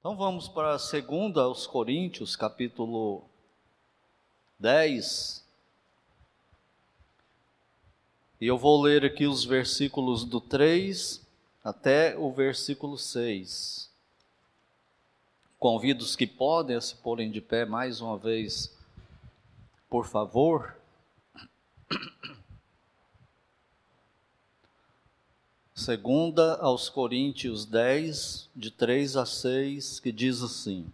Então vamos para a segunda aos Coríntios, capítulo 10. E eu vou ler aqui os versículos do 3 até o versículo 6. Convido os que podem a se porem de pé mais uma vez, por favor. Segunda aos Coríntios 10, de 3 a 6, que diz assim: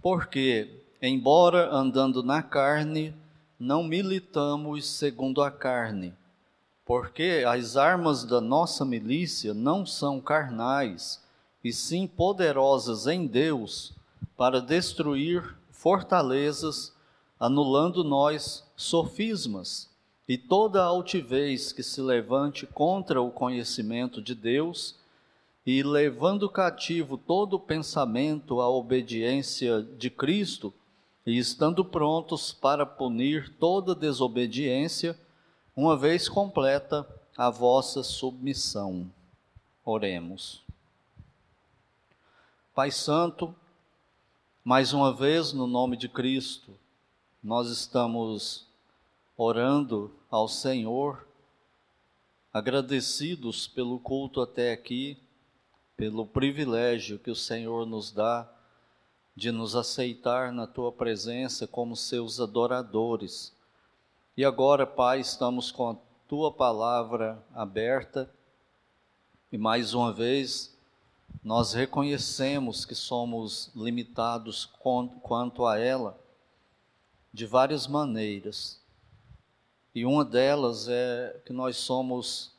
Porque, embora andando na carne, não militamos segundo a carne, porque as armas da nossa milícia não são carnais, e sim poderosas em Deus para destruir fortalezas, anulando nós sofismas e toda altivez que se levante contra o conhecimento de Deus, e levando cativo todo pensamento à obediência de Cristo, e estando prontos para punir toda desobediência, uma vez completa a vossa submissão. Oremos. Pai Santo, mais uma vez, no nome de Cristo, nós estamos orando ao Senhor, agradecidos pelo culto até aqui, pelo privilégio que o Senhor nos dá de nos aceitar na tua presença como seus adoradores. E agora, Pai, estamos com a tua palavra aberta e mais uma vez nós reconhecemos que somos limitados quanto a ela de várias maneiras. E uma delas é que nós somos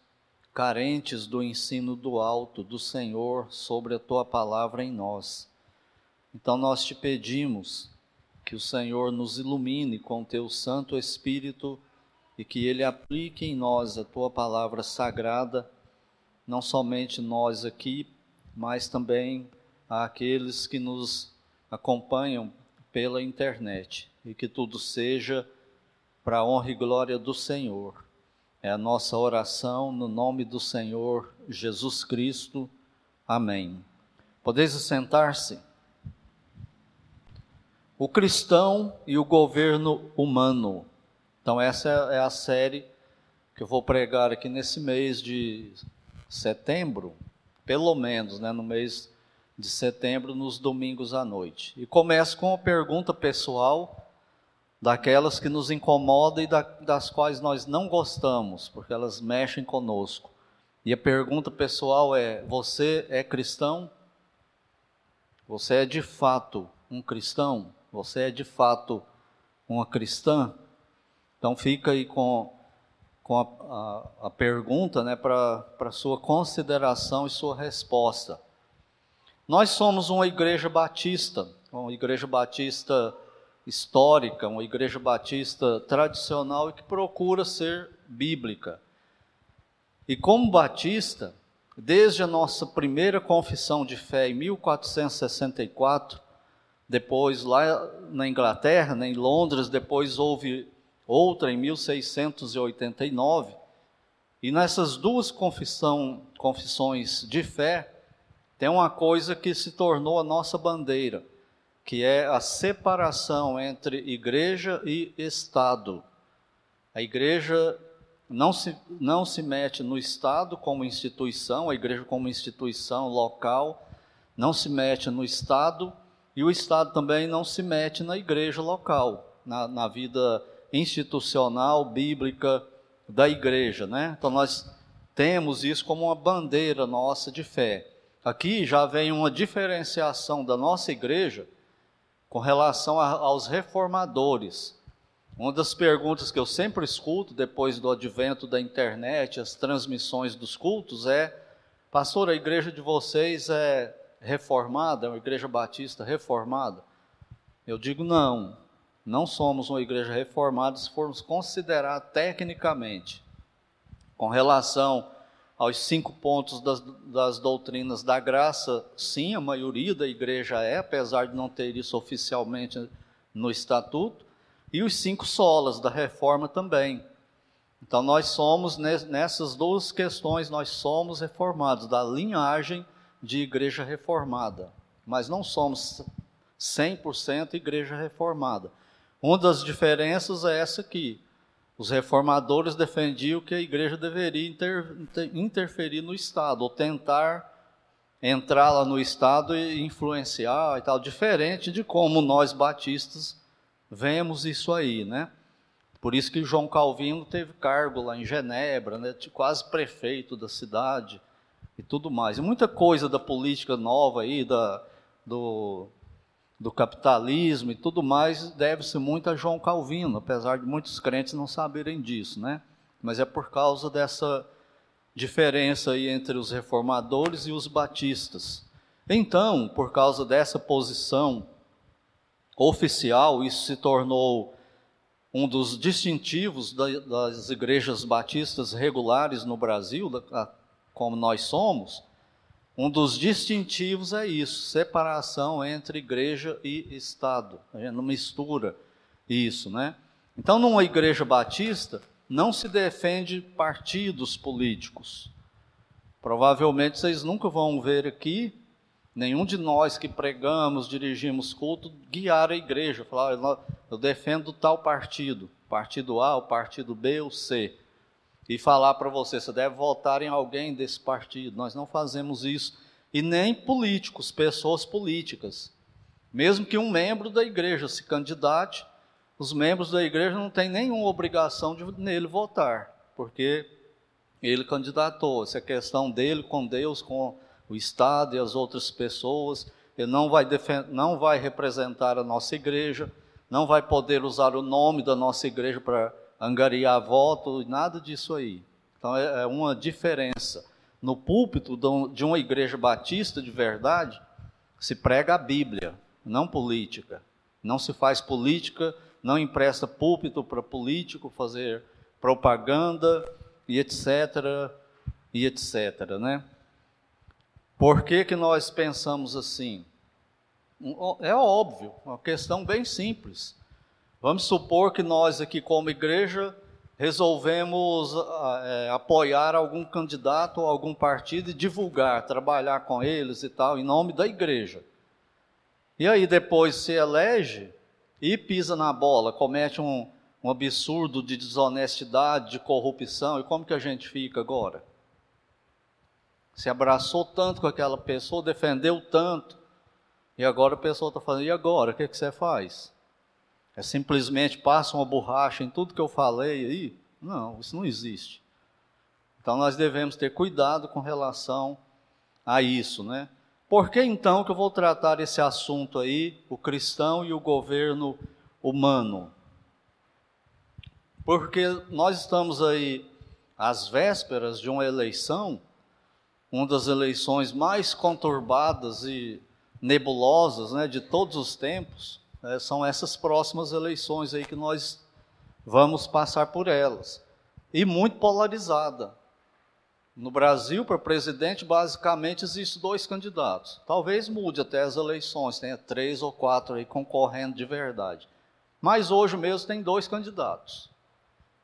carentes do ensino do alto, do Senhor, sobre a tua palavra em nós. Então nós te pedimos que o Senhor nos ilumine com teu Santo Espírito e que ele aplique em nós a tua palavra sagrada, não somente nós aqui, mas também àqueles que nos acompanham pela internet e que tudo seja para a honra e glória do Senhor. É a nossa oração no nome do Senhor Jesus Cristo. Amém. Podeis sentar-se. O cristão e o governo humano. Então, essa é a série que eu vou pregar aqui nesse mês de setembro, pelo menos, né, no mês de setembro, nos domingos à noite. E começo com uma pergunta pessoal daquelas que nos incomodam e da, das quais nós não gostamos, porque elas mexem conosco. E a pergunta pessoal é: você é cristão? Você é de fato um cristão? Você é de fato uma cristã? Então fica aí com, com a, a, a pergunta né, para sua consideração e sua resposta. Nós somos uma igreja batista, uma igreja batista histórica, uma igreja batista tradicional e que procura ser bíblica. E como batista, desde a nossa primeira confissão de fé em 1464, depois lá na Inglaterra, né, em Londres, depois houve outra em 1689, e nessas duas confissão, confissões de fé, tem uma coisa que se tornou a nossa bandeira que é a separação entre igreja e Estado. A igreja não se, não se mete no Estado como instituição, a igreja como instituição local, não se mete no Estado, e o Estado também não se mete na igreja local, na, na vida institucional, bíblica da igreja. Né? Então nós temos isso como uma bandeira nossa de fé. Aqui já vem uma diferenciação da nossa igreja com relação a, aos reformadores. Uma das perguntas que eu sempre escuto depois do advento da internet, as transmissões dos cultos, é: Pastor, a igreja de vocês é reformada, é uma igreja batista reformada? Eu digo: não, não somos uma igreja reformada se formos considerar tecnicamente, com relação aos cinco pontos das, das, doutrinas da graça, sim, a maioria da igreja é, apesar de não ter isso oficialmente no estatuto, e os cinco solas da reforma também. Então nós somos nessas duas questões nós somos reformados da linhagem de igreja reformada. mas não somos 100% igreja reformada. Uma das diferenças é essa aqui. Os reformadores defendiam que a igreja deveria inter, interferir no Estado, ou tentar entrar lá no Estado e influenciar e tal, diferente de como nós batistas vemos isso aí, né? Por isso que João Calvino teve cargo lá em Genebra, né, quase prefeito da cidade e tudo mais. E muita coisa da política nova aí, da, do, do capitalismo e tudo mais, deve-se muito a João Calvino, apesar de muitos crentes não saberem disso, né? Mas é por causa dessa diferença aí entre os reformadores e os batistas. Então, por causa dessa posição oficial, isso se tornou um dos distintivos das igrejas batistas regulares no Brasil, como nós somos, um dos distintivos é isso, separação entre igreja e Estado. A gente não mistura isso, né? Então, numa igreja batista, não se defende partidos políticos. Provavelmente vocês nunca vão ver aqui nenhum de nós que pregamos, dirigimos culto, guiar a igreja, falar, eu defendo tal partido, partido A, o partido B ou C e falar para você, você deve votar em alguém desse partido. Nós não fazemos isso. E nem políticos, pessoas políticas. Mesmo que um membro da igreja se candidate, os membros da igreja não têm nenhuma obrigação de nele votar, porque ele candidatou. Essa é questão dele com Deus, com o Estado e as outras pessoas. Ele não vai, não vai representar a nossa igreja, não vai poder usar o nome da nossa igreja para angariar voto, nada disso aí. Então é, é uma diferença. No púlpito de uma igreja batista de verdade, se prega a Bíblia, não política. Não se faz política, não empresta púlpito para político fazer propaganda e etc. e etc. Né? Por que, que nós pensamos assim? É óbvio, uma questão bem simples. Vamos supor que nós aqui, como igreja, resolvemos é, apoiar algum candidato ou algum partido e divulgar, trabalhar com eles e tal, em nome da igreja. E aí depois se elege e pisa na bola, comete um, um absurdo de desonestidade, de corrupção, e como que a gente fica agora? Se abraçou tanto com aquela pessoa, defendeu tanto, e agora a pessoa está falando, e agora? O que, que você faz? É simplesmente passa uma borracha em tudo que eu falei aí? Não, isso não existe. Então nós devemos ter cuidado com relação a isso, né? Por que então que eu vou tratar esse assunto aí, o cristão e o governo humano? Porque nós estamos aí às vésperas de uma eleição, uma das eleições mais conturbadas e nebulosas, né, de todos os tempos é, são essas próximas eleições aí que nós vamos passar por elas. E muito polarizada. No Brasil, para presidente, basicamente existem dois candidatos. Talvez mude até as eleições, tenha três ou quatro aí concorrendo de verdade. Mas hoje mesmo tem dois candidatos.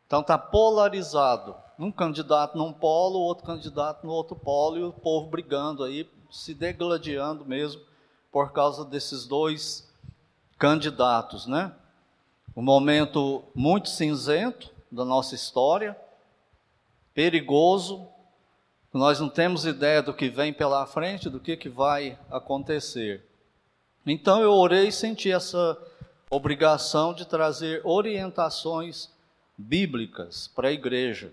Então está polarizado. Um candidato num polo, outro candidato no outro polo, e o povo brigando aí, se degladiando mesmo por causa desses dois candidatos, né? Um momento muito cinzento da nossa história, perigoso, nós não temos ideia do que vem pela frente, do que, que vai acontecer. Então eu orei e senti essa obrigação de trazer orientações bíblicas para a igreja.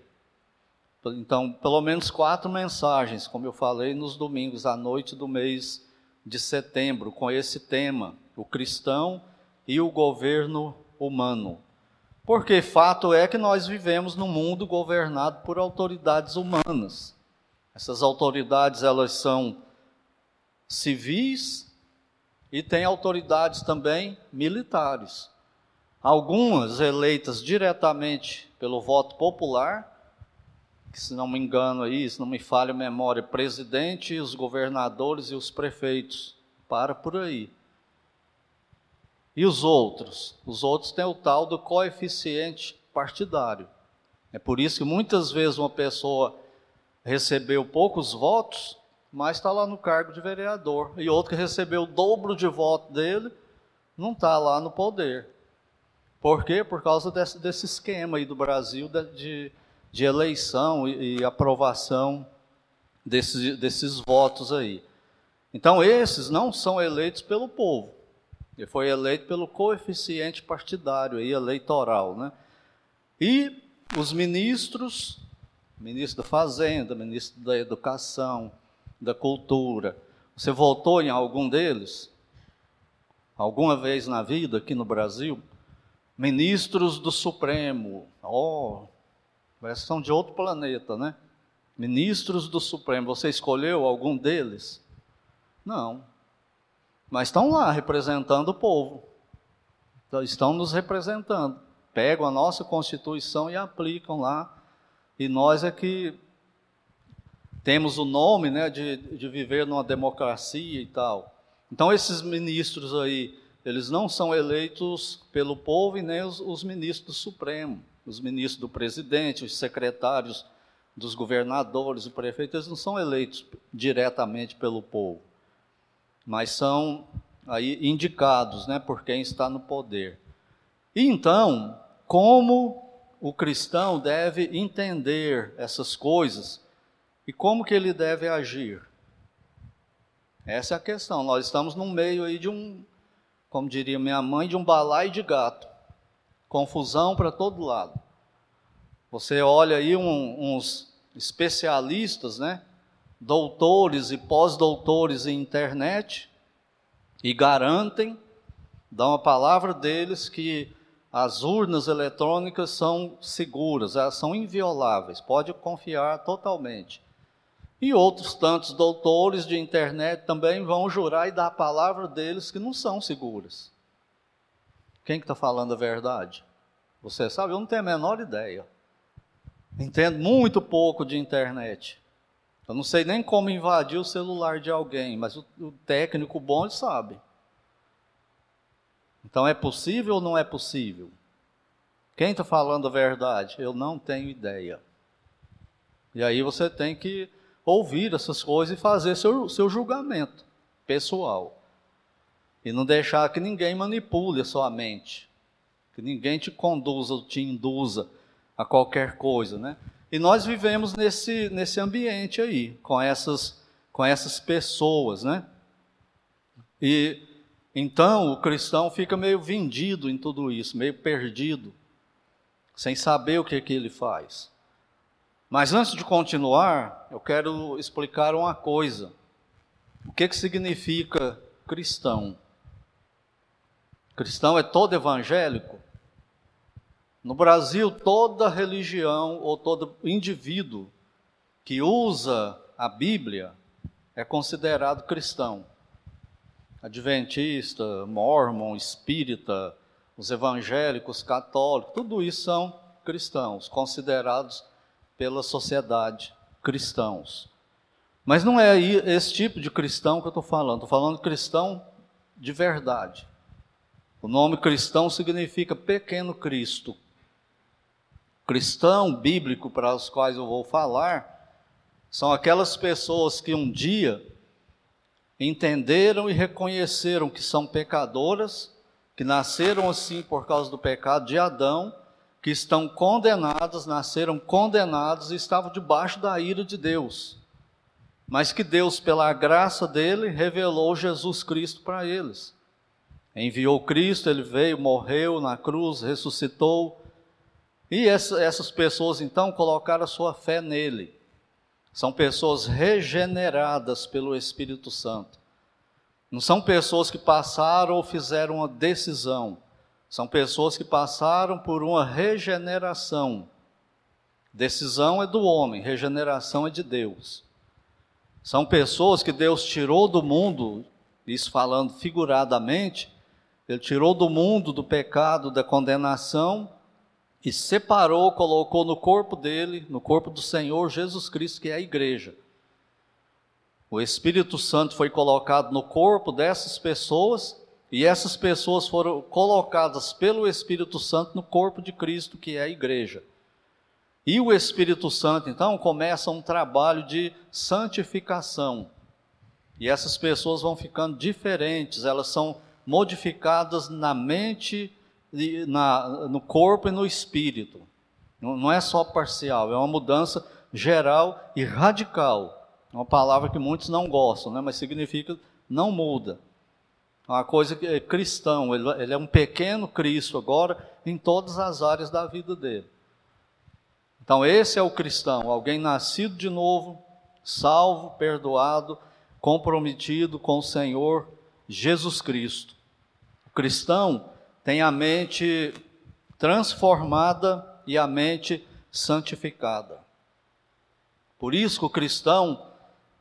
Então, pelo menos quatro mensagens, como eu falei nos domingos à noite do mês de setembro, com esse tema o cristão e o governo humano. Porque fato é que nós vivemos num mundo governado por autoridades humanas. Essas autoridades elas são civis e tem autoridades também militares. Algumas eleitas diretamente pelo voto popular, que se não me engano aí, se não me falha a memória, presidente, os governadores e os prefeitos. Para por aí. E os outros? Os outros têm o tal do coeficiente partidário. É por isso que muitas vezes uma pessoa recebeu poucos votos mas está lá no cargo de vereador. E outro que recebeu o dobro de voto dele, não está lá no poder. Por quê? Por causa desse, desse esquema aí do Brasil de, de, de eleição e, e, aprovação desses, desses votos aí. Então, esses não são eleitos pelo povo. Ele foi eleito pelo coeficiente partidário aí, eleitoral, né? E os ministros, ministro da Fazenda, ministro da Educação, da Cultura, você votou em algum deles? Alguma vez na vida aqui no Brasil? Ministros do Supremo, oh, são de outro planeta, né? Ministros do Supremo, você escolheu algum deles? Não. Mas estão lá representando o povo. Então, estão nos representando. Pegam a nossa Constituição e aplicam lá. E nós é que temos o nome né, de, de viver numa democracia e tal. Então, esses ministros aí, eles não são eleitos pelo povo e nem os, os ministros do Supremo, os ministros do presidente, os secretários dos governadores, o prefeito, eles não são eleitos diretamente pelo povo mas são aí indicados, né, por quem está no poder. E então, como o cristão deve entender essas coisas e como que ele deve agir? Essa é a questão. Nós estamos no meio aí de um, como diria minha mãe, de um balai de gato. Confusão para todo lado. Você olha aí um, uns especialistas, né? Doutores e pós-doutores em internet e garantem, dão a palavra deles que as urnas eletrônicas são seguras, elas são invioláveis, pode confiar totalmente. E outros tantos doutores de internet também vão jurar e dar a palavra deles que não são seguras. Quem está que tá falando a verdade? Você sabe, eu não tenho a menor ideia. Entendo muito pouco de internet. Eu não sei nem como invadir o celular de alguém, mas o, o técnico bom ele sabe. Então é possível ou não é possível? Quem está falando a verdade? Eu não tenho ideia. E aí você tem que ouvir essas coisas e fazer seu, seu julgamento pessoal. E não deixar que ninguém manipule a sua mente. Que ninguém te conduza ou te induza a qualquer coisa, né? E nós vivemos nesse, nesse ambiente aí, com essas, com essas pessoas, né? E então o cristão fica meio vendido em tudo isso, meio perdido, sem saber o que, que ele faz. Mas antes de continuar, eu quero explicar uma coisa. O que, que significa cristão? Cristão é todo evangélico? No Brasil, toda religião ou todo indivíduo que usa a Bíblia é considerado cristão. Adventista, mormon, espírita, os evangélicos, católicos, tudo isso são cristãos, considerados pela sociedade cristãos. Mas não é esse tipo de cristão que eu estou falando, estou falando cristão de verdade. O nome cristão significa pequeno Cristo, cristão bíblico para os quais eu vou falar são aquelas pessoas que um dia entenderam e reconheceram que são pecadoras, que nasceram assim por causa do pecado de Adão, que estão condenadas, nasceram condenados e estavam debaixo da ira de Deus. Mas que Deus, pela graça dele, revelou Jesus Cristo para eles. Enviou Cristo, ele veio, morreu na cruz, ressuscitou, e essa, essas pessoas então colocaram sua fé nele. São pessoas regeneradas pelo Espírito Santo. Não são pessoas que passaram ou fizeram uma decisão. São pessoas que passaram por uma regeneração. Decisão é do homem, regeneração é de Deus. São pessoas que Deus tirou do mundo, isso falando figuradamente, Ele tirou do mundo do pecado, da condenação e separou, colocou no corpo dele, no corpo do Senhor Jesus Cristo, que é a igreja. O Espírito Santo foi colocado no corpo dessas pessoas e essas pessoas foram colocadas pelo Espírito Santo no corpo de Cristo, que é a igreja. E o Espírito Santo, então, começa um trabalho de santificação. E essas pessoas vão ficando diferentes, elas são modificadas na mente, na, no corpo e no espírito. Não, não é só parcial, é uma mudança geral e radical. É uma palavra que muitos não gostam, né? mas significa não muda. É uma coisa que é cristão, ele, ele é um pequeno Cristo agora em todas as áreas da vida dele. Então, esse é o cristão, alguém nascido de novo, salvo, perdoado, comprometido com o Senhor Jesus Cristo. O cristão tem a mente transformada e a mente santificada. Por isso que o cristão,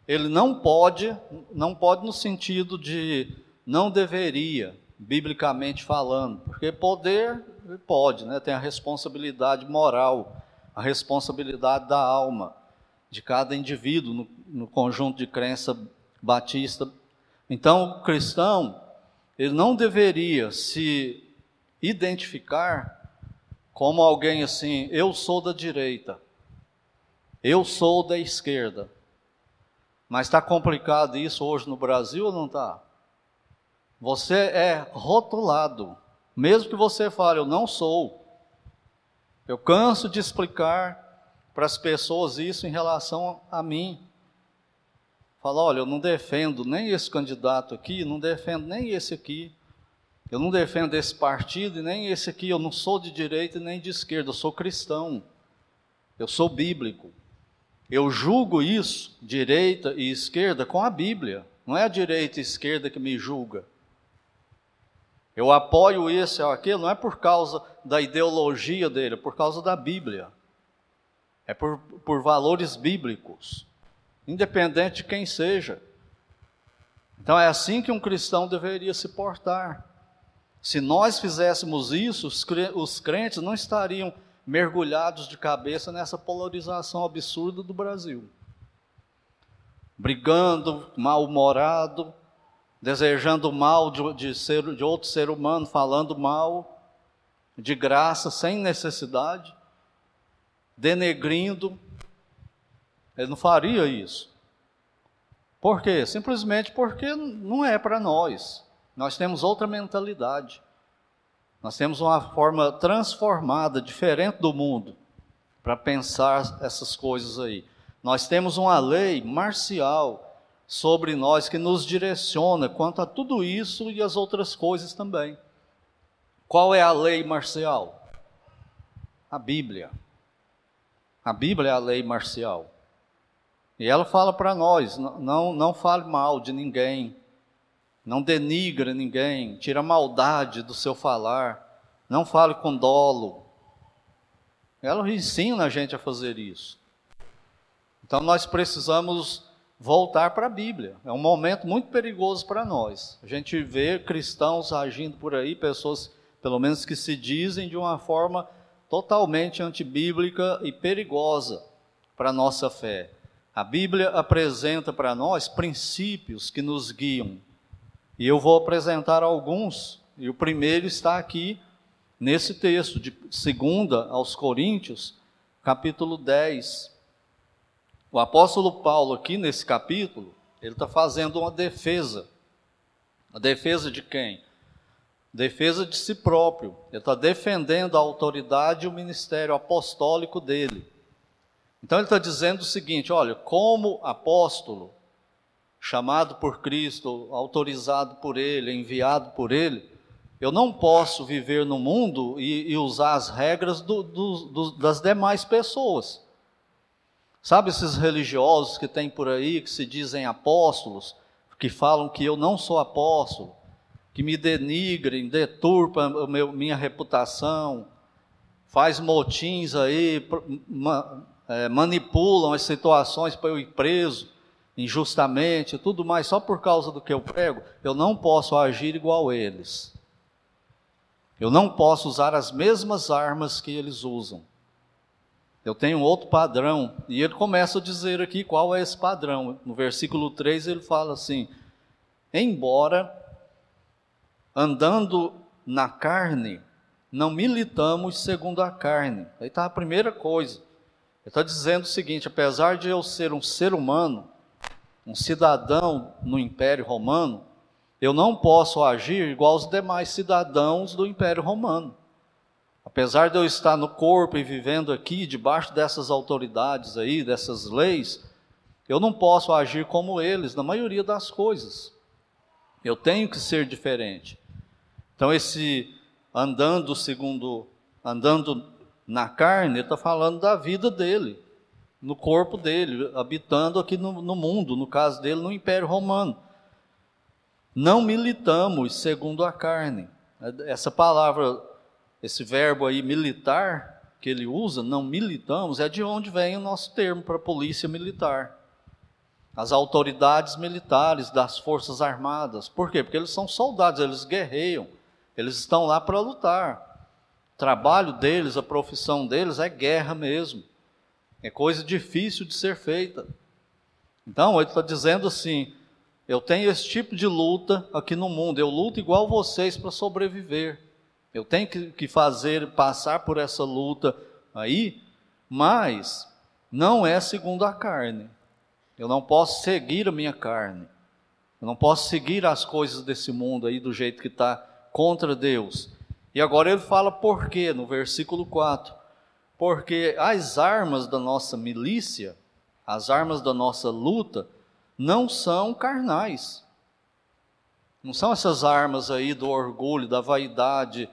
ele não pode, não pode no sentido de não deveria, biblicamente falando, porque poder pode, né? Tem a responsabilidade moral, a responsabilidade da alma de cada indivíduo no, no conjunto de crença batista. Então, o cristão, ele não deveria se identificar como alguém assim, eu sou da direita, eu sou da esquerda. Mas está complicado isso hoje no Brasil ou não está? Você é rotulado, mesmo que você fale, eu não sou. Eu canso de explicar para as pessoas isso em relação a mim. Fala, olha, eu não defendo nem esse candidato aqui, não defendo nem esse aqui. Eu não defendo esse partido e nem esse aqui. Eu não sou de direita nem de esquerda, eu sou cristão. Eu sou bíblico. Eu julgo isso, direita e esquerda, com a Bíblia. Não é a direita e a esquerda que me julga. Eu apoio esse ou aquele, não é por causa da ideologia dele, é por causa da Bíblia. É por, por valores bíblicos independente de quem seja. Então é assim que um cristão deveria se portar. Se nós fizéssemos isso, os crentes não estariam mergulhados de cabeça nessa polarização absurda do Brasil. Brigando, mal-humorado, desejando mal de, de, ser, de outro ser humano, falando mal, de graça, sem necessidade, denegrindo, ele não faria isso. Por quê? Simplesmente porque não é para nós. Nós temos outra mentalidade. Nós temos uma forma transformada, diferente do mundo, para pensar essas coisas aí. Nós temos uma lei marcial sobre nós que nos direciona quanto a tudo isso e as outras coisas também. Qual é a lei marcial? A Bíblia. A Bíblia é a lei marcial. E ela fala para nós: não, não fale mal de ninguém, não denigre ninguém, tira maldade do seu falar, não fale com dolo. Ela ensina a gente a fazer isso. Então nós precisamos voltar para a Bíblia. É um momento muito perigoso para nós. A gente vê cristãos agindo por aí, pessoas, pelo menos que se dizem de uma forma totalmente antibíblica e perigosa para a nossa fé. A Bíblia apresenta para nós princípios que nos guiam. E eu vou apresentar alguns, e o primeiro está aqui nesse texto, de 2 aos Coríntios, capítulo 10. O apóstolo Paulo, aqui nesse capítulo, ele está fazendo uma defesa. A defesa de quem? Defesa de si próprio. Ele está defendendo a autoridade e o ministério apostólico dele. Então ele está dizendo o seguinte: olha, como apóstolo, chamado por Cristo, autorizado por Ele, enviado por Ele, eu não posso viver no mundo e, e usar as regras do, do, do, das demais pessoas. Sabe esses religiosos que tem por aí, que se dizem apóstolos, que falam que eu não sou apóstolo, que me denigrem, deturpam minha reputação, faz motins aí, é, manipulam as situações para eu ir preso injustamente, tudo mais, só por causa do que eu prego, eu não posso agir igual eles. Eu não posso usar as mesmas armas que eles usam. Eu tenho outro padrão. E ele começa a dizer aqui qual é esse padrão. No versículo 3 ele fala assim: Embora andando na carne, não militamos segundo a carne. Aí está a primeira coisa. Ele está dizendo o seguinte: apesar de eu ser um ser humano, um cidadão no Império Romano, eu não posso agir igual aos demais cidadãos do Império Romano. Apesar de eu estar no corpo e vivendo aqui, debaixo dessas autoridades aí, dessas leis, eu não posso agir como eles na maioria das coisas. Eu tenho que ser diferente. Então, esse andando segundo, andando na carne, está falando da vida dele, no corpo dele, habitando aqui no, no mundo, no caso dele, no Império Romano. Não militamos segundo a carne. Essa palavra, esse verbo aí, militar, que ele usa, não militamos, é de onde vem o nosso termo para polícia militar. As autoridades militares das Forças Armadas. Por quê? Porque eles são soldados, eles guerreiam, eles estão lá para lutar. O trabalho deles, a profissão deles é guerra mesmo. É coisa difícil de ser feita. Então, ele está dizendo assim: eu tenho esse tipo de luta aqui no mundo. Eu luto igual vocês para sobreviver. Eu tenho que, que fazer, passar por essa luta aí, mas não é segundo a carne. Eu não posso seguir a minha carne. Eu não posso seguir as coisas desse mundo aí do jeito que está contra Deus. E agora ele fala por quê, no versículo 4. Porque as armas da nossa milícia, as armas da nossa luta, não são carnais. Não são essas armas aí do orgulho, da vaidade,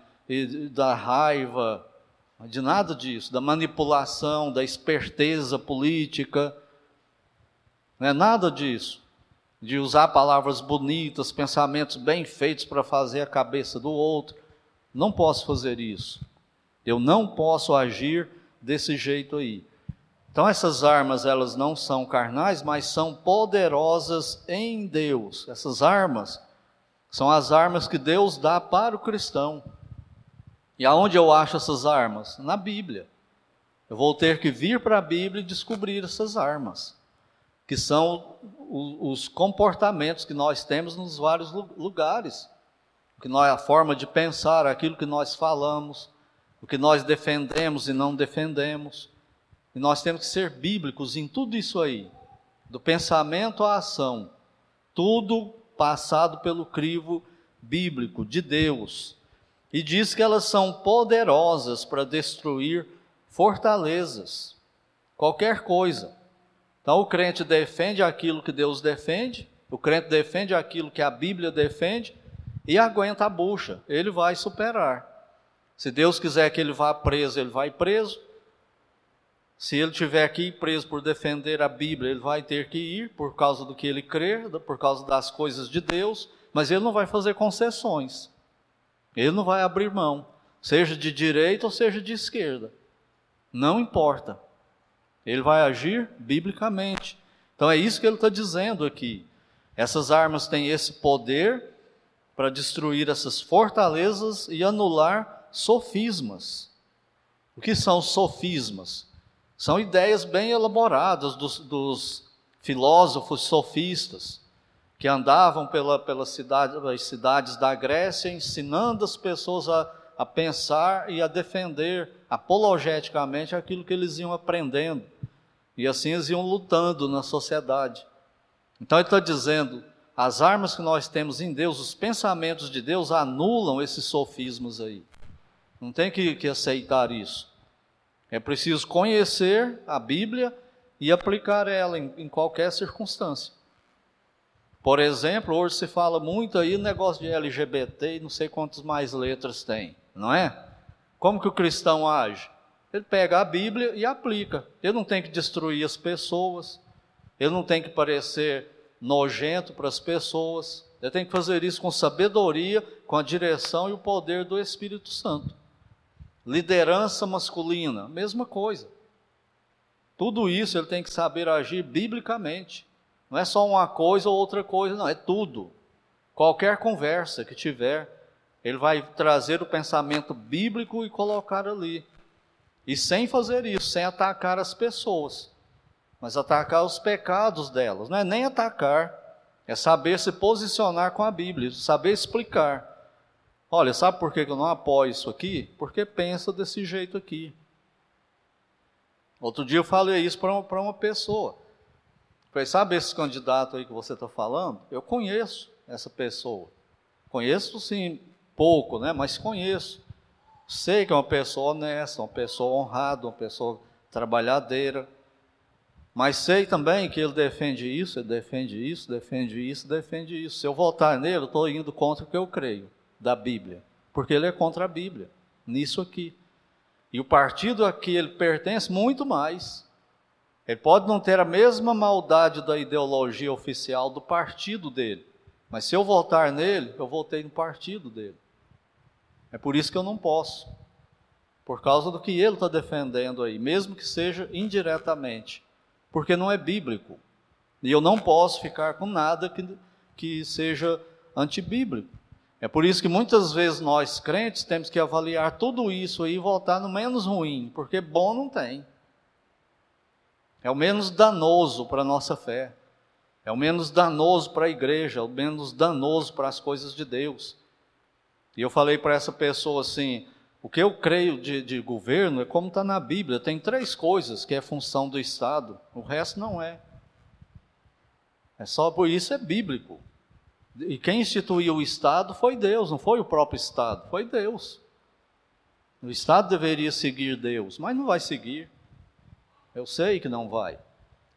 da raiva, de nada disso, da manipulação, da esperteza política. Não é nada disso. De usar palavras bonitas, pensamentos bem feitos para fazer a cabeça do outro. Não posso fazer isso. Eu não posso agir desse jeito aí. Então essas armas, elas não são carnais, mas são poderosas em Deus. Essas armas são as armas que Deus dá para o cristão. E aonde eu acho essas armas? Na Bíblia. Eu vou ter que vir para a Bíblia e descobrir essas armas, que são os comportamentos que nós temos nos vários lugares, que nós a forma de pensar, aquilo que nós falamos, o que nós defendemos e não defendemos. E nós temos que ser bíblicos em tudo isso aí, do pensamento à ação, tudo passado pelo crivo bíblico de Deus. E diz que elas são poderosas para destruir fortalezas, qualquer coisa. Então o crente defende aquilo que Deus defende, o crente defende aquilo que a Bíblia defende e aguenta a bucha, ele vai superar. Se Deus quiser que ele vá preso, ele vai preso. Se ele tiver aqui preso por defender a Bíblia, ele vai ter que ir por causa do que ele crê, por causa das coisas de Deus, mas ele não vai fazer concessões. Ele não vai abrir mão, seja de direita ou seja de esquerda. Não importa. Ele vai agir biblicamente. Então é isso que ele está dizendo aqui. Essas armas têm esse poder para destruir essas fortalezas e anular sofismas. O que são sofismas? São ideias bem elaboradas dos, dos filósofos sofistas, que andavam pela, pela cidade, pelas cidades da Grécia, ensinando as pessoas a, a pensar e a defender apologeticamente aquilo que eles iam aprendendo. E assim eles iam lutando na sociedade. Então ele está dizendo: as armas que nós temos em Deus, os pensamentos de Deus anulam esses sofismas aí. Não tem que, que aceitar isso. É preciso conhecer a Bíblia e aplicar ela em, em qualquer circunstância. Por exemplo, hoje se fala muito aí negócio de LGBT e não sei quantas mais letras tem, não é? Como que o cristão age? Ele pega a Bíblia e aplica. Ele não tem que destruir as pessoas, ele não tem que parecer nojento para as pessoas, ele tem que fazer isso com sabedoria, com a direção e o poder do Espírito Santo. Liderança masculina, mesma coisa. Tudo isso ele tem que saber agir biblicamente. Não é só uma coisa ou outra coisa, não, é tudo. Qualquer conversa que tiver, ele vai trazer o pensamento bíblico e colocar ali. E sem fazer isso, sem atacar as pessoas, mas atacar os pecados delas. Não é nem atacar, é saber se posicionar com a Bíblia, saber explicar. Olha, sabe por que eu não apoio isso aqui? Porque pensa desse jeito aqui. Outro dia eu falei isso para uma, uma pessoa. Falei, sabe esse candidato aí que você está falando? Eu conheço essa pessoa. Conheço, sim, pouco, né? Mas conheço. Sei que é uma pessoa honesta, uma pessoa honrada, uma pessoa trabalhadeira. Mas sei também que ele defende isso, ele defende isso, defende isso, defende isso. Se eu votar nele, eu estou indo contra o que eu creio da Bíblia. Porque ele é contra a Bíblia, nisso aqui. E o partido a que ele pertence, muito mais. Ele pode não ter a mesma maldade da ideologia oficial do partido dele. Mas se eu votar nele, eu votei no partido dele. É por isso que eu não posso. Por causa do que ele está defendendo aí, mesmo que seja indiretamente porque não é bíblico. E eu não posso ficar com nada que, que seja antibíblico. É por isso que muitas vezes nós crentes temos que avaliar tudo isso aí e voltar no menos ruim, porque bom não tem. É o menos danoso para a nossa fé. É o menos danoso para a igreja, é o menos danoso para as coisas de Deus. E eu falei para essa pessoa assim: o que eu creio de, de governo é como está na Bíblia. Tem três coisas que é função do Estado, o resto não é. É só por isso é bíblico. E quem instituiu o Estado foi Deus, não foi o próprio Estado, foi Deus. O Estado deveria seguir Deus, mas não vai seguir. Eu sei que não vai.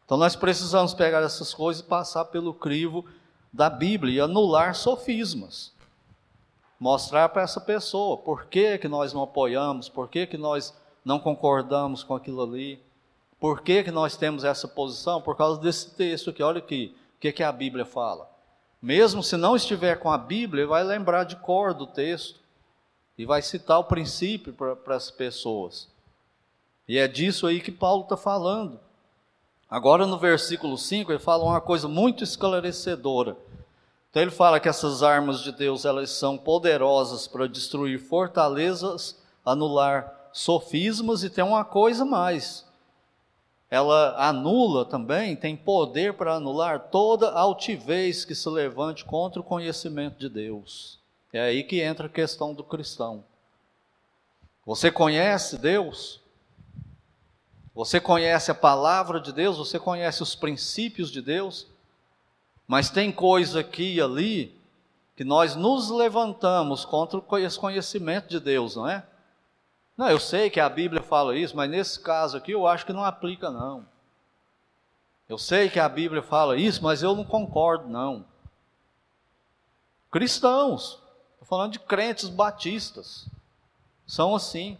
Então nós precisamos pegar essas coisas e passar pelo crivo da Bíblia e anular sofismas mostrar para essa pessoa por que, que nós não apoiamos, por que, que nós não concordamos com aquilo ali, por que, que nós temos essa posição, por causa desse texto aqui. Olha aqui, o que, que a Bíblia fala. Mesmo se não estiver com a Bíblia, vai lembrar de cor do texto e vai citar o princípio para as pessoas. E é disso aí que Paulo está falando. Agora no versículo 5 ele fala uma coisa muito esclarecedora. Então ele fala que essas armas de Deus elas são poderosas para destruir fortalezas, anular sofismas e tem uma coisa mais. Ela anula também, tem poder para anular toda altivez que se levante contra o conhecimento de Deus. É aí que entra a questão do cristão. Você conhece Deus? Você conhece a palavra de Deus? Você conhece os princípios de Deus? Mas tem coisa aqui e ali que nós nos levantamos contra esse conhecimento de Deus, não é? Não, eu sei que a Bíblia fala isso, mas nesse caso aqui eu acho que não aplica, não. Eu sei que a Bíblia fala isso, mas eu não concordo, não. Cristãos, estou falando de crentes batistas, são assim.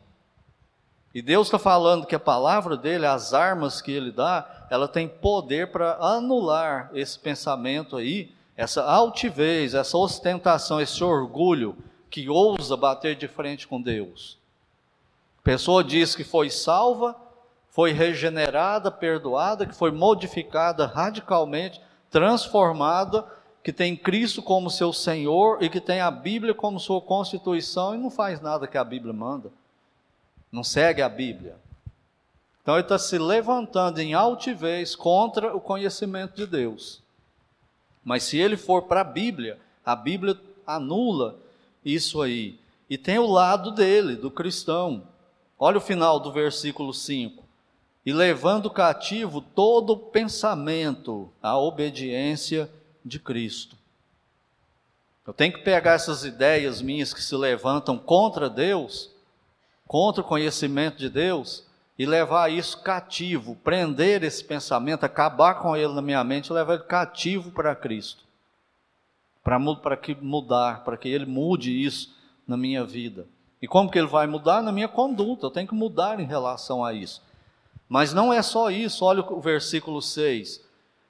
E Deus está falando que a palavra dele, as armas que ele dá, ela tem poder para anular esse pensamento aí, essa altivez, essa ostentação, esse orgulho que ousa bater de frente com Deus. Pessoa diz que foi salva, foi regenerada, perdoada, que foi modificada radicalmente, transformada, que tem Cristo como seu Senhor e que tem a Bíblia como sua constituição e não faz nada que a Bíblia manda não segue a Bíblia. Então ele está se levantando em altivez contra o conhecimento de Deus. Mas se ele for para a Bíblia, a Bíblia anula isso aí. E tem o lado dele, do cristão. Olha o final do versículo 5. E levando cativo todo pensamento à obediência de Cristo. Eu tenho que pegar essas ideias minhas que se levantam contra Deus contra o conhecimento de Deus e levar isso cativo, prender esse pensamento, acabar com ele na minha mente, levar ele cativo para Cristo. Para que mudar, para que ele mude isso na minha vida. E como que ele vai mudar? Na minha conduta, eu tenho que mudar em relação a isso. Mas não é só isso, olha o versículo 6.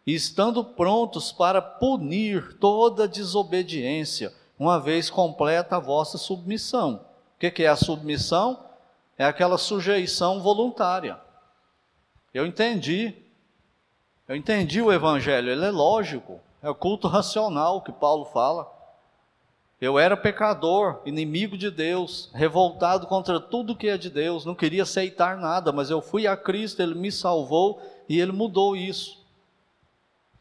Estando prontos para punir toda desobediência, uma vez completa a vossa submissão. O que é a submissão? é aquela sujeição voluntária. Eu entendi. Eu entendi o evangelho, ele é lógico, é o culto racional que Paulo fala. Eu era pecador, inimigo de Deus, revoltado contra tudo que é de Deus, não queria aceitar nada, mas eu fui a Cristo, ele me salvou e ele mudou isso.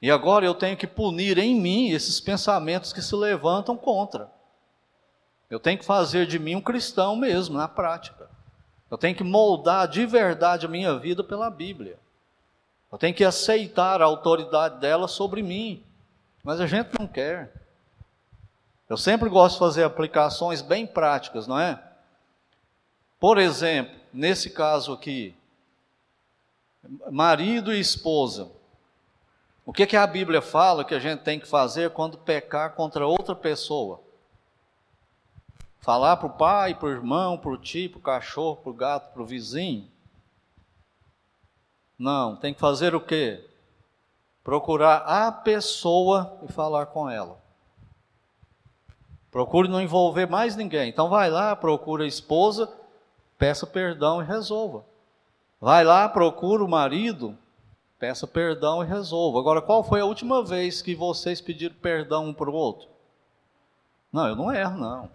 E agora eu tenho que punir em mim esses pensamentos que se levantam contra. Eu tenho que fazer de mim um cristão mesmo, na prática. Eu tenho que moldar de verdade a minha vida pela Bíblia. Eu tenho que aceitar a autoridade dela sobre mim. Mas a gente não quer. Eu sempre gosto de fazer aplicações bem práticas, não é? Por exemplo, nesse caso aqui, marido e esposa. O que, que a Bíblia fala que a gente tem que fazer quando pecar contra outra pessoa? Falar para o pai, para o irmão, para o tio, para o cachorro, para o gato, para o vizinho? Não, tem que fazer o quê? Procurar a pessoa e falar com ela. Procure não envolver mais ninguém. Então vai lá, procura a esposa, peça perdão e resolva. Vai lá, procura o marido, peça perdão e resolva. Agora, qual foi a última vez que vocês pediram perdão um para o outro? Não, eu não erro, não.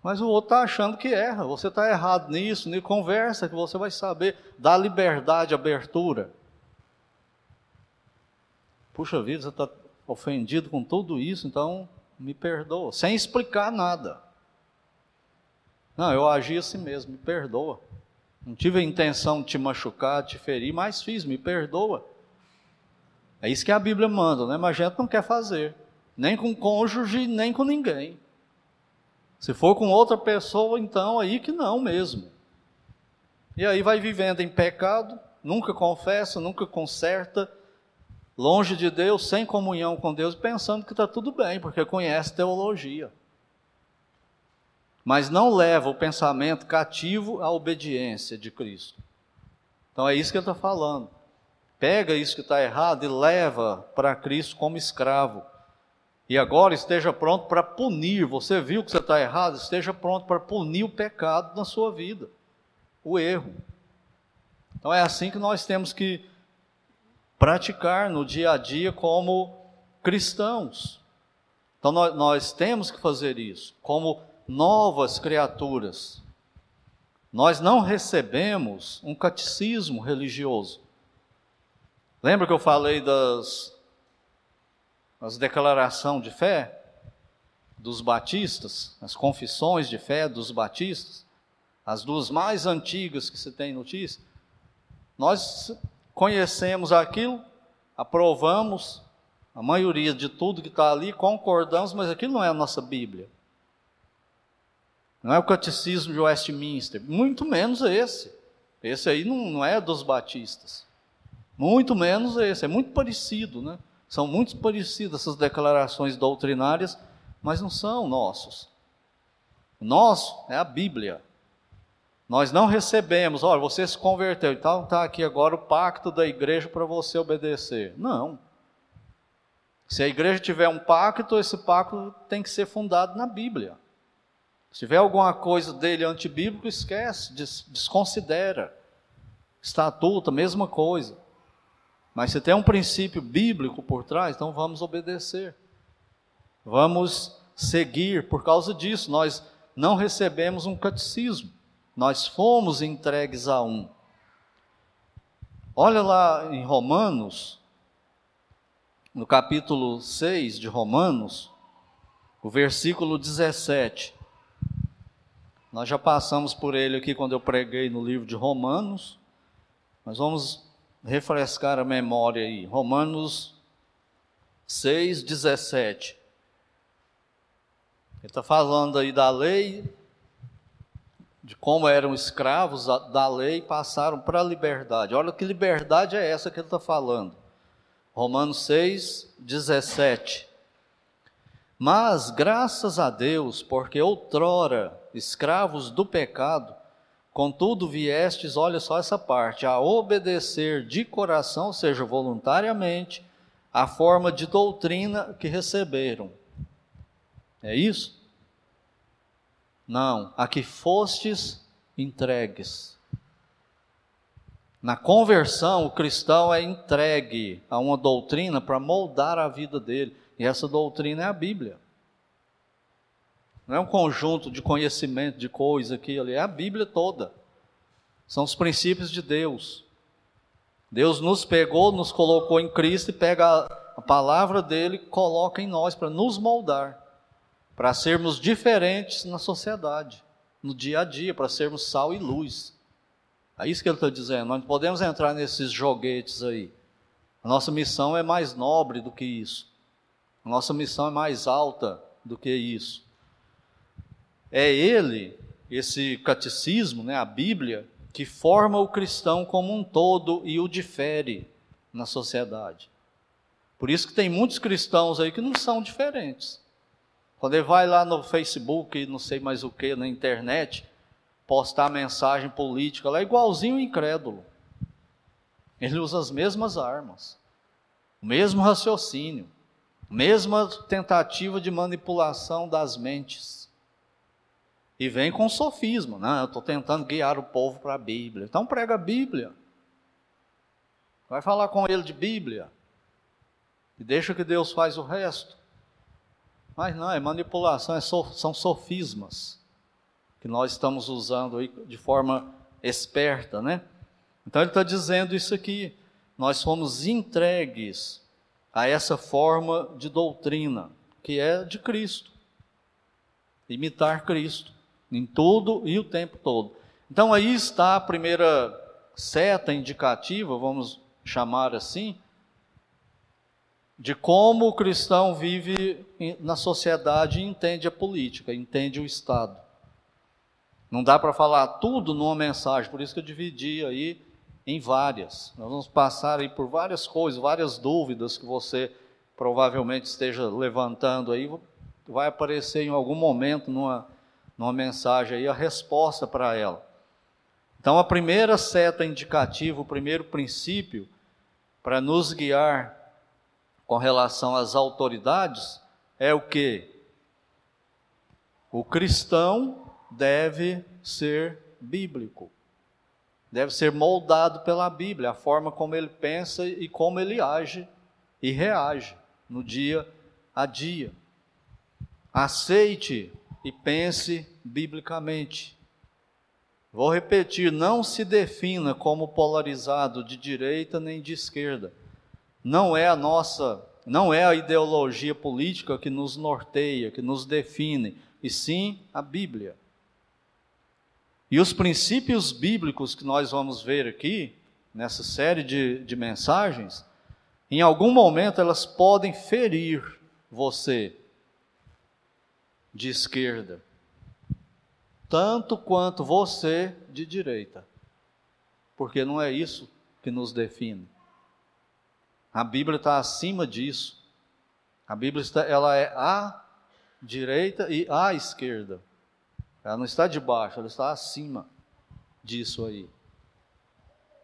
Mas o outro está achando que erra. Você está errado nisso, nem conversa que você vai saber. Dá liberdade, abertura. Puxa vida, você está ofendido com tudo isso, então me perdoa. Sem explicar nada. Não, eu agi assim mesmo, me perdoa. Não tive a intenção de te machucar, de te ferir, mas fiz, me perdoa. É isso que a Bíblia manda, né? Mas a gente não quer fazer. Nem com cônjuge, nem com ninguém. Se for com outra pessoa, então aí que não mesmo. E aí vai vivendo em pecado, nunca confessa, nunca conserta, longe de Deus, sem comunhão com Deus, pensando que está tudo bem, porque conhece teologia mas não leva o pensamento cativo à obediência de Cristo. Então é isso que ele está falando. Pega isso que está errado e leva para Cristo como escravo. E agora esteja pronto para punir. Você viu que você está errado? Esteja pronto para punir o pecado na sua vida, o erro. Então é assim que nós temos que praticar no dia a dia como cristãos. Então nós, nós temos que fazer isso como novas criaturas. Nós não recebemos um catecismo religioso. Lembra que eu falei das, das declarações de fé dos batistas, as confissões de fé dos batistas, as duas mais antigas que se tem notícia? Nós conhecemos aquilo, aprovamos a maioria de tudo que está ali, concordamos, mas aquilo não é a nossa Bíblia. Não é o catecismo de Westminster, muito menos esse. Esse aí não, não é dos batistas. Muito menos esse, é muito parecido, né? São muito parecidas essas declarações doutrinárias, mas não são nossos. O nosso é a Bíblia. Nós não recebemos, olha, você se converteu, então está aqui agora o pacto da igreja para você obedecer. Não. Se a igreja tiver um pacto, esse pacto tem que ser fundado na Bíblia. Se tiver alguma coisa dele antibíblico, esquece, des desconsidera. Estatuto, mesma coisa. Mas se tem um princípio bíblico por trás, então vamos obedecer. Vamos seguir. Por causa disso, nós não recebemos um catecismo. Nós fomos entregues a um. Olha lá em Romanos, no capítulo 6 de Romanos, o versículo 17. Nós já passamos por ele aqui quando eu preguei no livro de Romanos, mas vamos refrescar a memória aí. Romanos 6, 17. Ele está falando aí da lei, de como eram escravos da lei passaram para a liberdade. Olha que liberdade é essa que ele está falando. Romanos 6, 17. Mas graças a Deus, porque outrora escravos do pecado, contudo viestes, olha só essa parte, a obedecer de coração, ou seja, voluntariamente, a forma de doutrina que receberam. É isso? Não, a que fostes entregues. Na conversão, o cristão é entregue a uma doutrina para moldar a vida dele. E essa doutrina é a Bíblia. Não é um conjunto de conhecimento de coisa aqui ali, é a Bíblia toda. São os princípios de Deus. Deus nos pegou, nos colocou em Cristo e pega a palavra dele coloca em nós para nos moldar, para sermos diferentes na sociedade, no dia a dia, para sermos sal e luz. É isso que ele está dizendo. Nós não podemos entrar nesses joguetes aí. A nossa missão é mais nobre do que isso. A nossa missão é mais alta do que isso. É ele, esse catecismo, né, a Bíblia, que forma o cristão como um todo e o difere na sociedade. Por isso que tem muitos cristãos aí que não são diferentes. Quando ele vai lá no Facebook, não sei mais o que, na internet, postar mensagem política, lá é igualzinho o incrédulo. Ele usa as mesmas armas, o mesmo raciocínio, mesma tentativa de manipulação das mentes. E vem com sofisma, não, eu estou tentando guiar o povo para a Bíblia. Então prega a Bíblia. Vai falar com ele de Bíblia. E deixa que Deus faz o resto. Mas não, é manipulação, é so, são sofismas que nós estamos usando aí de forma esperta, né? Então ele está dizendo isso aqui. Nós fomos entregues a essa forma de doutrina, que é de Cristo. Imitar Cristo em tudo e o tempo todo. Então aí está a primeira seta indicativa, vamos chamar assim, de como o cristão vive na sociedade e entende a política, entende o Estado. Não dá para falar tudo numa mensagem, por isso que eu dividi aí em várias. Nós vamos passar aí por várias coisas, várias dúvidas que você provavelmente esteja levantando aí, vai aparecer em algum momento numa, numa mensagem aí a resposta para ela. Então a primeira seta indicativa, o primeiro princípio para nos guiar com relação às autoridades é o que? O cristão deve ser bíblico. Deve ser moldado pela Bíblia, a forma como ele pensa e como ele age e reage no dia a dia. Aceite e pense biblicamente. Vou repetir: não se defina como polarizado de direita nem de esquerda não é a nossa, não é a ideologia política que nos norteia, que nos define, e sim a Bíblia. E os princípios bíblicos que nós vamos ver aqui, nessa série de, de mensagens, em algum momento elas podem ferir você de esquerda, tanto quanto você de direita, porque não é isso que nos define. A Bíblia está acima disso. A Bíblia está, ela é à direita e à esquerda. Ela não está debaixo, ela está acima disso aí.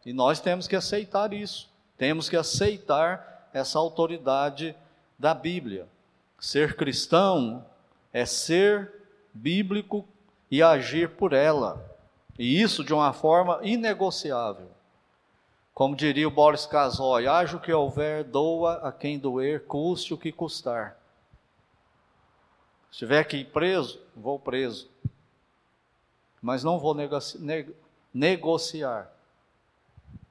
E nós temos que aceitar isso. Temos que aceitar essa autoridade da Bíblia. Ser cristão é ser bíblico e agir por ela. E isso de uma forma inegociável. Como diria o Boris Casoy, haja o que houver, doa a quem doer, custe o que custar. Se estiver aqui preso, vou preso. Mas não vou negoci negociar.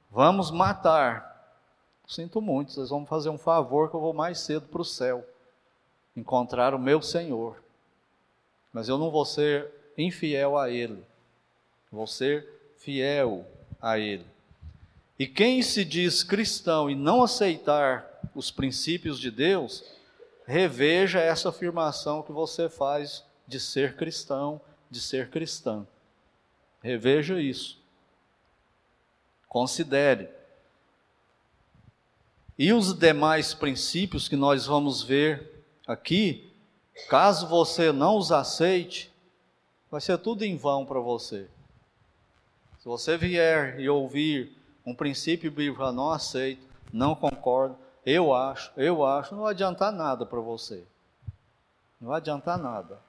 Vamos matar. Sinto muito, vocês vão fazer um favor que eu vou mais cedo para o céu. Encontrar o meu Senhor. Mas eu não vou ser infiel a Ele. Vou ser fiel a Ele. E quem se diz cristão e não aceitar os princípios de Deus, reveja essa afirmação que você faz de ser cristão, de ser cristã. Reveja isso. Considere. E os demais princípios que nós vamos ver aqui, caso você não os aceite, vai ser tudo em vão para você. Se você vier e ouvir um princípio bíblico, não aceito, não concordo, eu acho, eu acho, não vai adiantar nada para você. Não vai adiantar nada.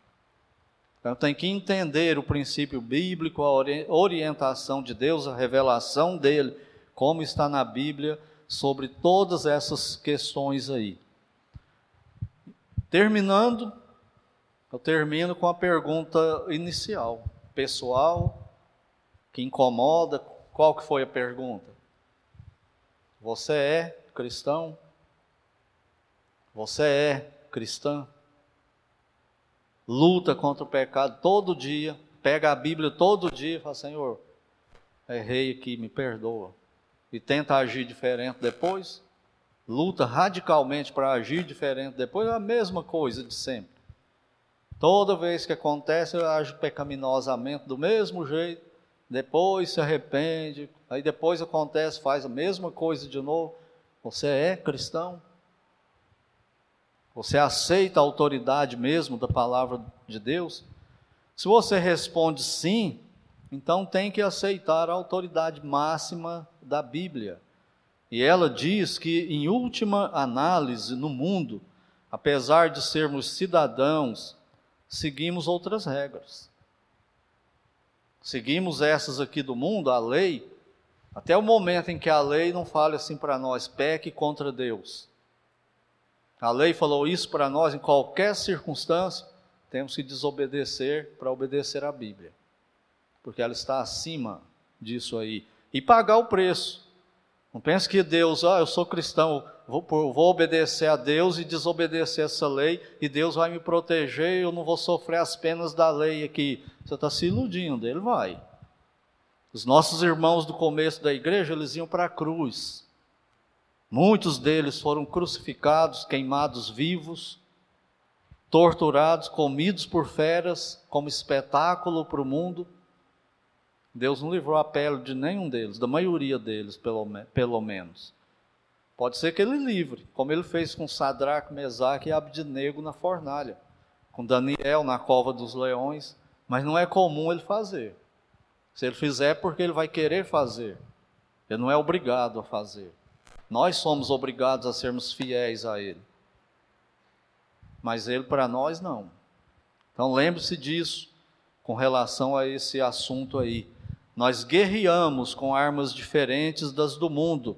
Então tem que entender o princípio bíblico, a orientação de Deus, a revelação dele, como está na Bíblia sobre todas essas questões aí. Terminando, eu termino com a pergunta inicial, pessoal, que incomoda, qual que foi a pergunta? Você é cristão? Você é cristã? Luta contra o pecado todo dia, pega a Bíblia todo dia e fala: Senhor, errei aqui, me perdoa. E tenta agir diferente depois? luta radicalmente para agir diferente, depois é a mesma coisa de sempre. Toda vez que acontece, eu ajo pecaminosamente do mesmo jeito, depois se arrepende, aí depois acontece, faz a mesma coisa de novo. Você é cristão? Você aceita a autoridade mesmo da palavra de Deus? Se você responde sim, então tem que aceitar a autoridade máxima da Bíblia. E ela diz que, em última análise, no mundo, apesar de sermos cidadãos, seguimos outras regras. Seguimos essas aqui do mundo, a lei, até o momento em que a lei não fale assim para nós, peque contra Deus. A lei falou isso para nós em qualquer circunstância, temos que desobedecer para obedecer à Bíblia, porque ela está acima disso aí. E pagar o preço. Não pense que Deus, ah, eu sou cristão, vou, vou obedecer a Deus e desobedecer essa lei, e Deus vai me proteger, eu não vou sofrer as penas da lei aqui. Você está se iludindo, ele vai. Os nossos irmãos do começo da igreja, eles iam para a cruz. Muitos deles foram crucificados, queimados vivos, torturados, comidos por feras, como espetáculo para o mundo. Deus não livrou a pele de nenhum deles, da maioria deles, pelo, pelo menos. Pode ser que ele livre, como ele fez com Sadraque, Mesaque e Abdinego na fornalha, com Daniel na cova dos leões, mas não é comum ele fazer. Se ele fizer, é porque ele vai querer fazer. Ele não é obrigado a fazer. Nós somos obrigados a sermos fiéis a ele. Mas ele para nós não. Então lembre-se disso com relação a esse assunto aí. Nós guerreamos com armas diferentes das do mundo.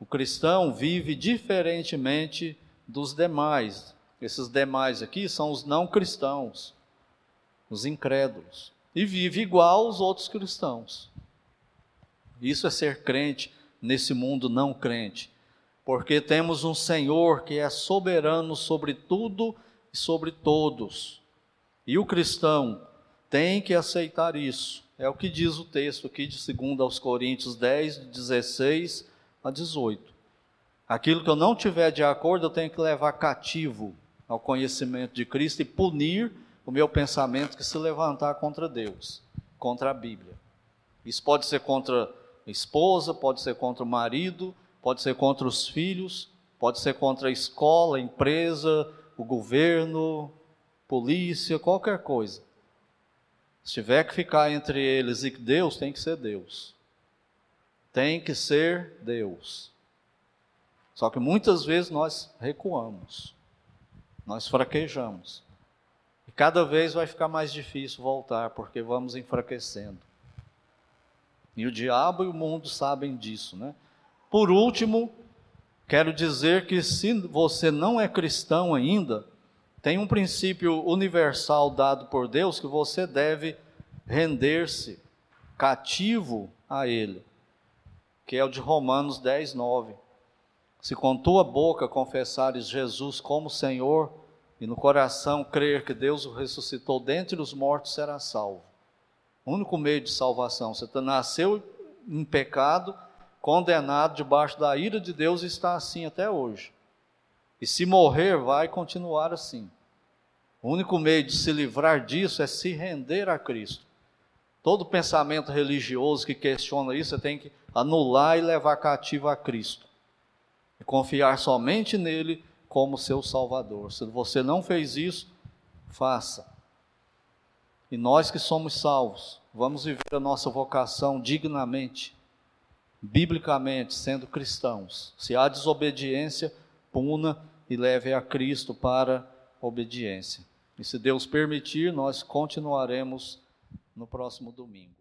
O cristão vive diferentemente dos demais. Esses demais aqui são os não cristãos, os incrédulos. E vive igual aos outros cristãos. Isso é ser crente nesse mundo não crente. Porque temos um Senhor que é soberano sobre tudo e sobre todos. E o cristão tem que aceitar isso. É o que diz o texto aqui de 2 aos Coríntios 10, 16 a 18. Aquilo que eu não tiver de acordo, eu tenho que levar cativo ao conhecimento de Cristo e punir o meu pensamento que se levantar contra Deus, contra a Bíblia. Isso pode ser contra a esposa, pode ser contra o marido, pode ser contra os filhos, pode ser contra a escola, a empresa, o governo, polícia, qualquer coisa. Se tiver que ficar entre eles e Deus, tem que ser Deus. Tem que ser Deus. Só que muitas vezes nós recuamos, nós fraquejamos. E cada vez vai ficar mais difícil voltar, porque vamos enfraquecendo. E o diabo e o mundo sabem disso, né? Por último, quero dizer que se você não é cristão ainda, tem um princípio universal dado por Deus que você deve render-se cativo a Ele, que é o de Romanos 10, 9. Se com tua boca confessares Jesus como Senhor e no coração crer que Deus o ressuscitou dentre os mortos, será salvo. O único meio de salvação. Você nasceu em pecado, condenado debaixo da ira de Deus e está assim até hoje. E se morrer, vai continuar assim. O único meio de se livrar disso é se render a Cristo. Todo pensamento religioso que questiona isso, você tem que anular e levar cativo a Cristo. E confiar somente nele como seu Salvador. Se você não fez isso, faça. E nós que somos salvos, vamos viver a nossa vocação dignamente, biblicamente, sendo cristãos. Se há desobediência, puna e leve a Cristo para a obediência. E se Deus permitir, nós continuaremos no próximo domingo.